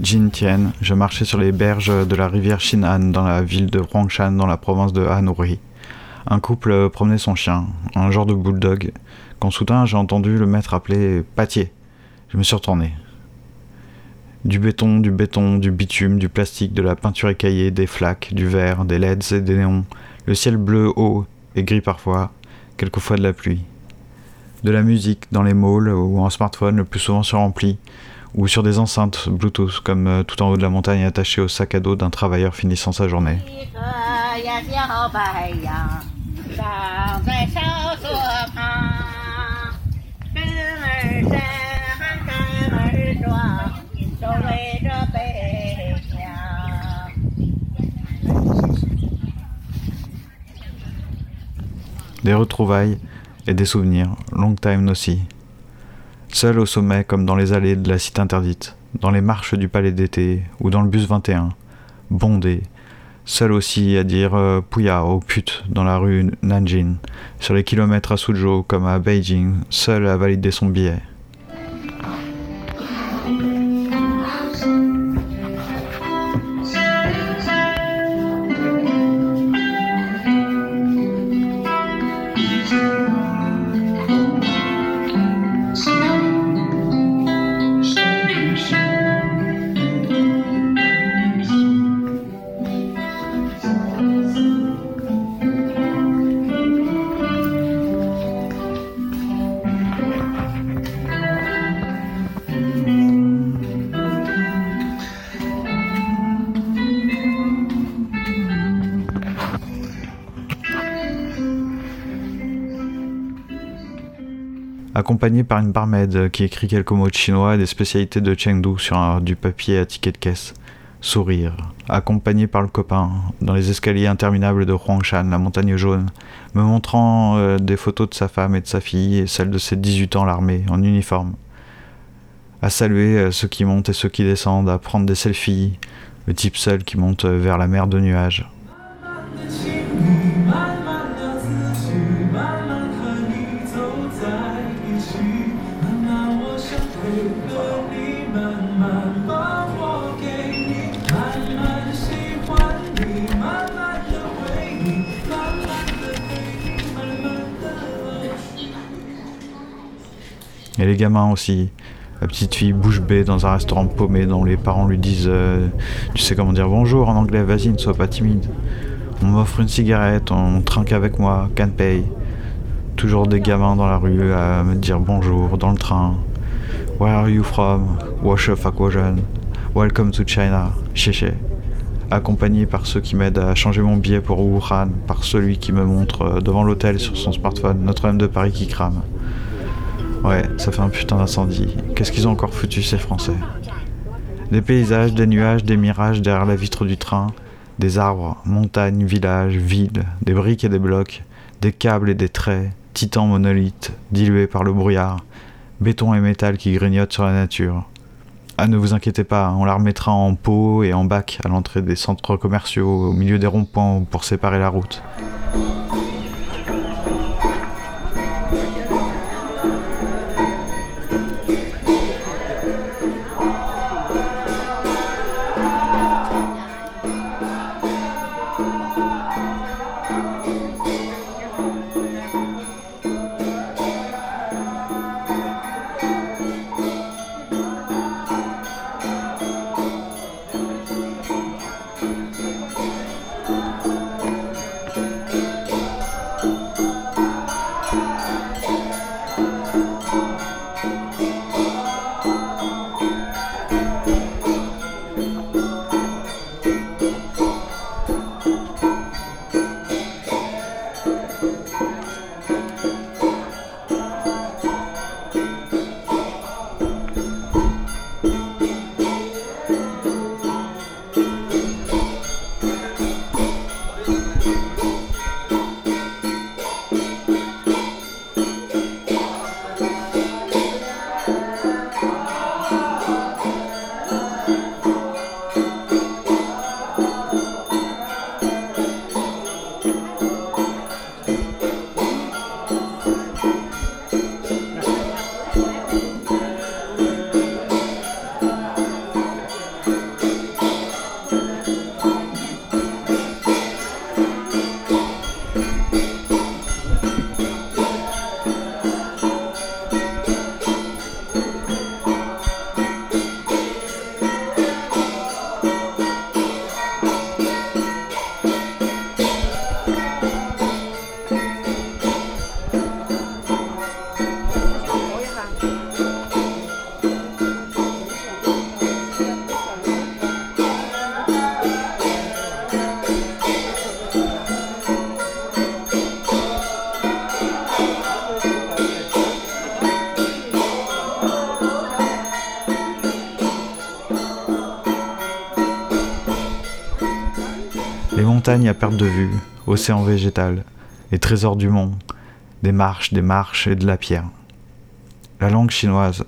Jin Tien, je marchais sur les berges de la rivière Shinhan dans la ville de Huangshan dans la province de Hanuri. Un couple promenait son chien, un genre de bulldog, quand soudain j'ai entendu le maître appeler Pâtier. Je me suis retourné. Du béton, du béton, du bitume, du plastique, de la peinture écaillée, des flaques, du verre, des LEDs et des néons, le ciel bleu haut et gris parfois, quelquefois de la pluie. De la musique dans les malls ou en smartphone le plus souvent surrempli, ou sur des enceintes Bluetooth comme euh, tout en haut de la montagne attaché au sac à dos d'un travailleur finissant sa journée. Des retrouvailles et des souvenirs, long time aussi. Seul au sommet comme dans les allées de la cité interdite, dans les marches du palais d'été ou dans le bus 21, bondé, seul aussi à dire euh, Pouya aux putes dans la rue Nanjing, sur les kilomètres à Suzhou comme à Beijing, seul à valider son billet. Accompagné par une barmaid qui écrit quelques mots de chinois et des spécialités de Chengdu sur du papier à ticket de caisse. Sourire, accompagné par le copain, dans les escaliers interminables de Huangshan, la montagne jaune, me montrant euh, des photos de sa femme et de sa fille et celles de ses 18 ans l'armée, en uniforme. À saluer euh, ceux qui montent et ceux qui descendent, à prendre des selfies, le type seul qui monte euh, vers la mer de nuages. Et les gamins aussi. La petite fille bouche bée dans un restaurant paumé dont les parents lui disent euh, Tu sais comment dire bonjour en anglais, vas-y, ne sois pas timide. On m'offre une cigarette, on trinque avec moi, can pay. Toujours des gamins dans la rue à me dire bonjour dans le train. Where are you from? Wash Aquajan. Welcome to China. Chéché. Accompagné par ceux qui m'aident à changer mon billet pour Wuhan, par celui qui me montre devant l'hôtel sur son smartphone Notre-Dame de Paris qui crame. Ouais, ça fait un putain d'incendie. Qu'est-ce qu'ils ont encore foutu ces Français? Des paysages, des nuages, des mirages derrière la vitre du train, des arbres, montagnes, villages, villes, des briques et des blocs, des câbles et des traits, titans monolithes, dilués par le brouillard, béton et métal qui grignotent sur la nature. Ah, ne vous inquiétez pas, on la remettra en pot et en bac à l'entrée des centres commerciaux, au milieu des ronds-points pour séparer la route. Montagnes à perte de vue, océan végétal, les trésors du monde, des marches, des marches et de la pierre. La langue chinoise,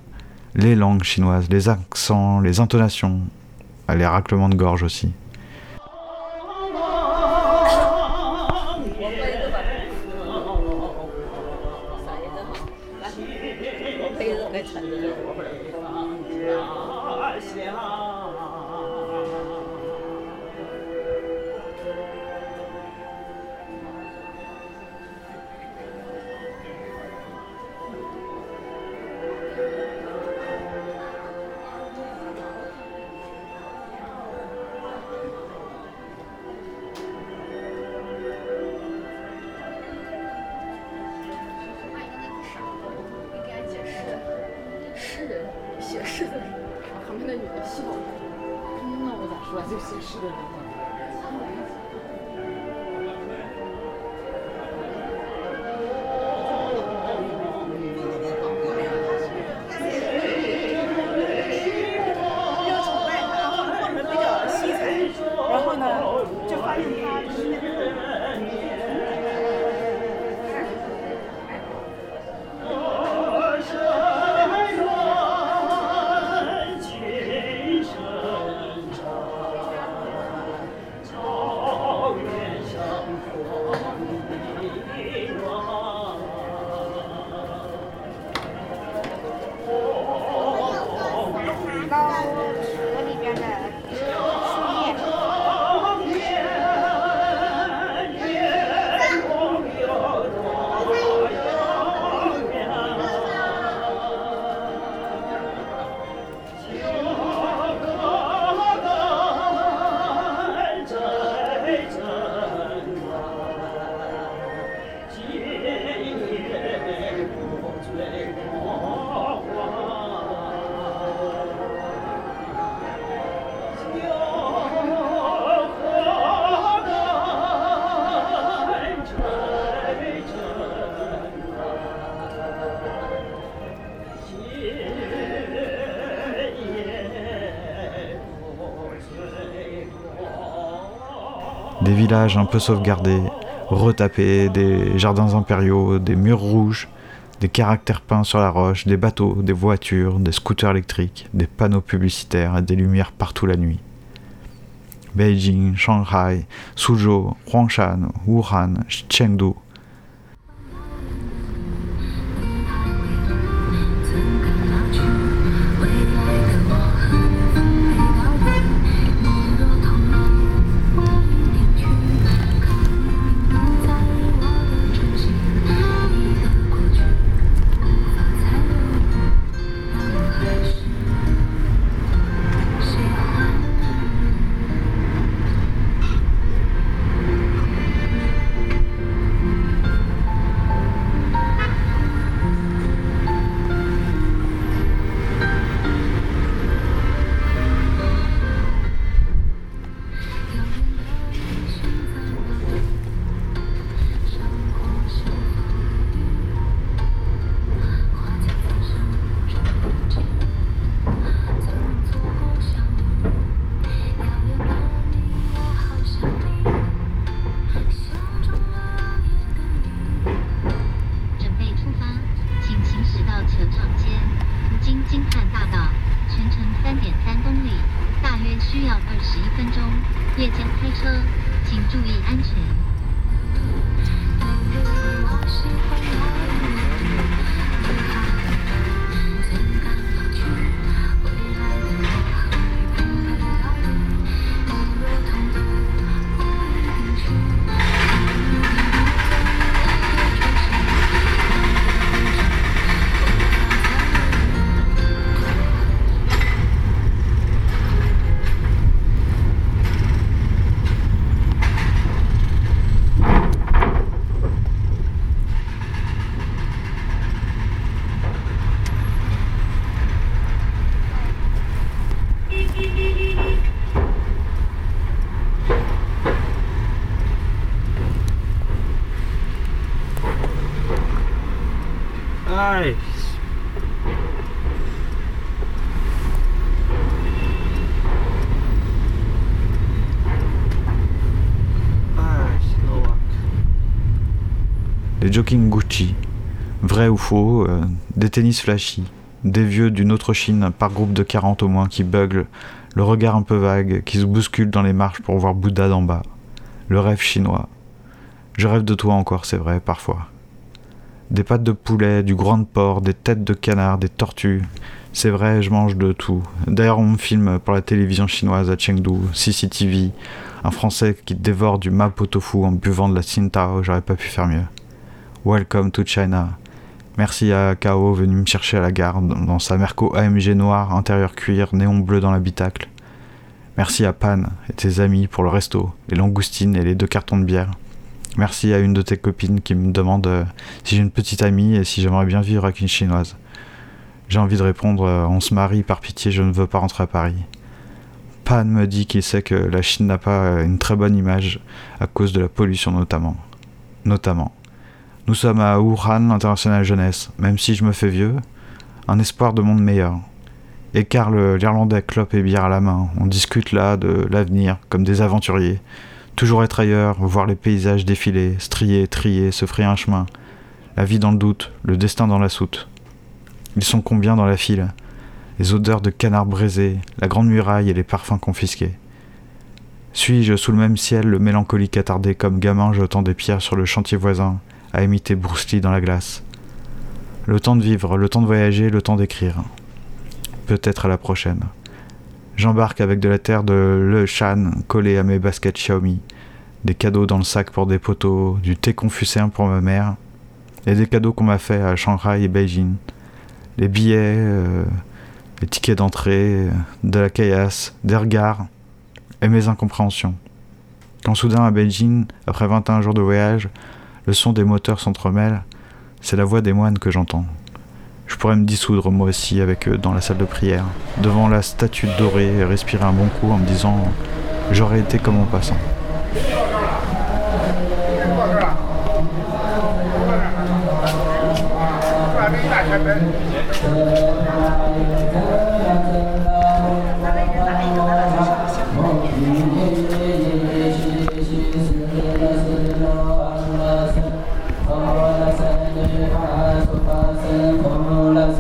les langues chinoises, les accents, les intonations, les raclements de gorge aussi. Des villages un peu sauvegardés, retapés, des jardins impériaux, des murs rouges, des caractères peints sur la roche, des bateaux, des voitures, des scooters électriques, des panneaux publicitaires et des lumières partout la nuit. Beijing, Shanghai, Suzhou, Huangshan, Wuhan, Chengdu, Des Les jogging Gucci, vrai ou faux, euh, des tennis flashy, des vieux d'une autre Chine par groupe de 40 au moins qui buglent, le regard un peu vague, qui se bousculent dans les marches pour voir Bouddha d'en bas. Le rêve chinois. Je rêve de toi encore, c'est vrai, parfois. Des pâtes de poulet, du grand porc, des têtes de canard, des tortues. C'est vrai, je mange de tout. D'ailleurs, on me filme pour la télévision chinoise à Chengdu, CCTV, un Français qui dévore du mapo tofu en buvant de la Tsingtao, j'aurais pas pu faire mieux. Welcome to China. Merci à Kao venu me chercher à la gare dans sa Merco AMG noire, intérieur cuir, néon bleu dans l'habitacle. Merci à Pan et tes amis pour le resto, les langoustines et les deux cartons de bière. Merci à une de tes copines qui me demande euh, si j'ai une petite amie et si j'aimerais bien vivre avec une chinoise. J'ai envie de répondre euh, on se marie, par pitié, je ne veux pas rentrer à Paris. Pan me dit qu'il sait que la Chine n'a pas euh, une très bonne image à cause de la pollution notamment. Notamment. Nous sommes à Wuhan, l'international jeunesse, même si je me fais vieux, un espoir de monde meilleur. Et Karl, l'Irlandais, clope et bière à la main, on discute là de l'avenir, comme des aventuriers. Toujours être ailleurs, voir les paysages défiler, strier, trier, se frayer un chemin. La vie dans le doute, le destin dans la soute. Ils sont combien dans la file? Les odeurs de canards braisés, la grande muraille et les parfums confisqués. Suis-je sous le même ciel le mélancolique attardé comme gamin jetant des pierres sur le chantier voisin à imiter Bruce dans la glace? Le temps de vivre, le temps de voyager, le temps d'écrire. Peut-être à la prochaine. J'embarque avec de la terre de Le Shan collée à mes baskets Xiaomi, des cadeaux dans le sac pour des poteaux, du thé confucéen pour ma mère, et des cadeaux qu'on m'a fait à Shanghai et Beijing. Les billets, euh, les tickets d'entrée, de la caillasse, des regards, et mes incompréhensions. Quand soudain à Beijing, après 21 jours de voyage, le son des moteurs s'entremêle, c'est la voix des moines que j'entends. Je pourrais me dissoudre moi aussi avec eux dans la salle de prière, devant la statue dorée, respirer un bon coup en me disant j'aurais été comme en passant.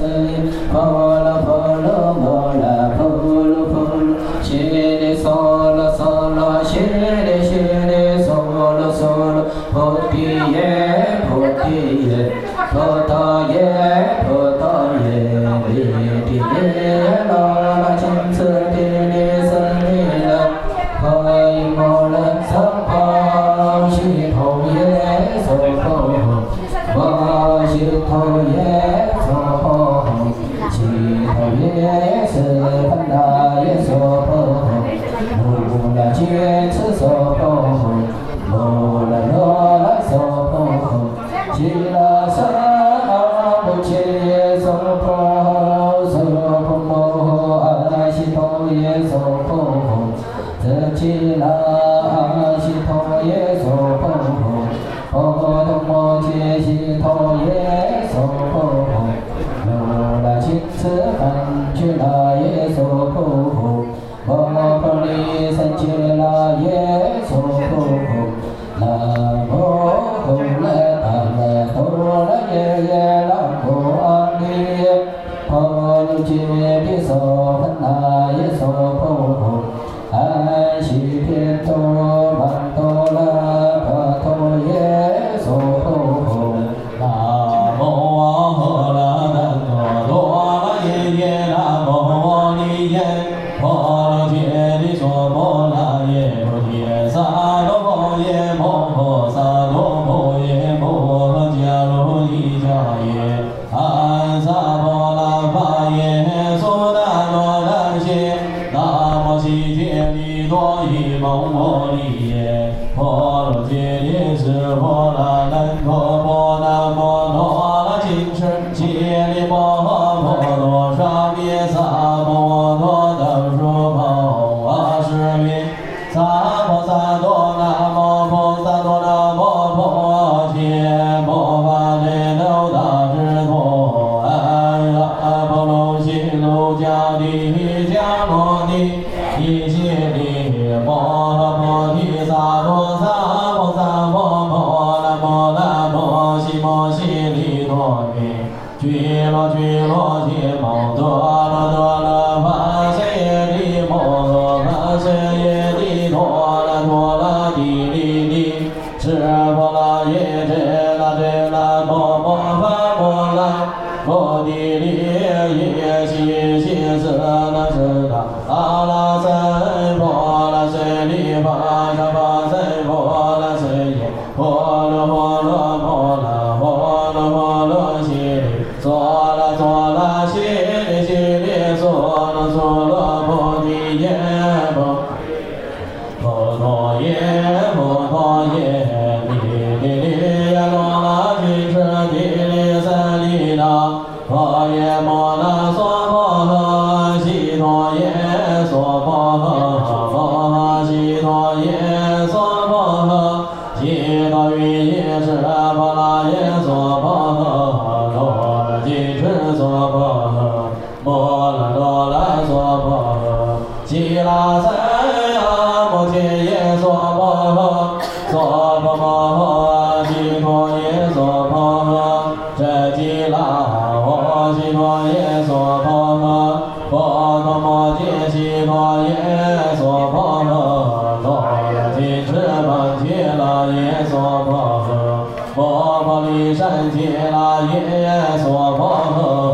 وسلم فقال 错了错。摩耶娑婆诃。婆诃摩揭悉婆耶娑婆诃。罗耶揭迟梵揭拉耶娑婆诃。波婆利善揭拉耶娑婆诃。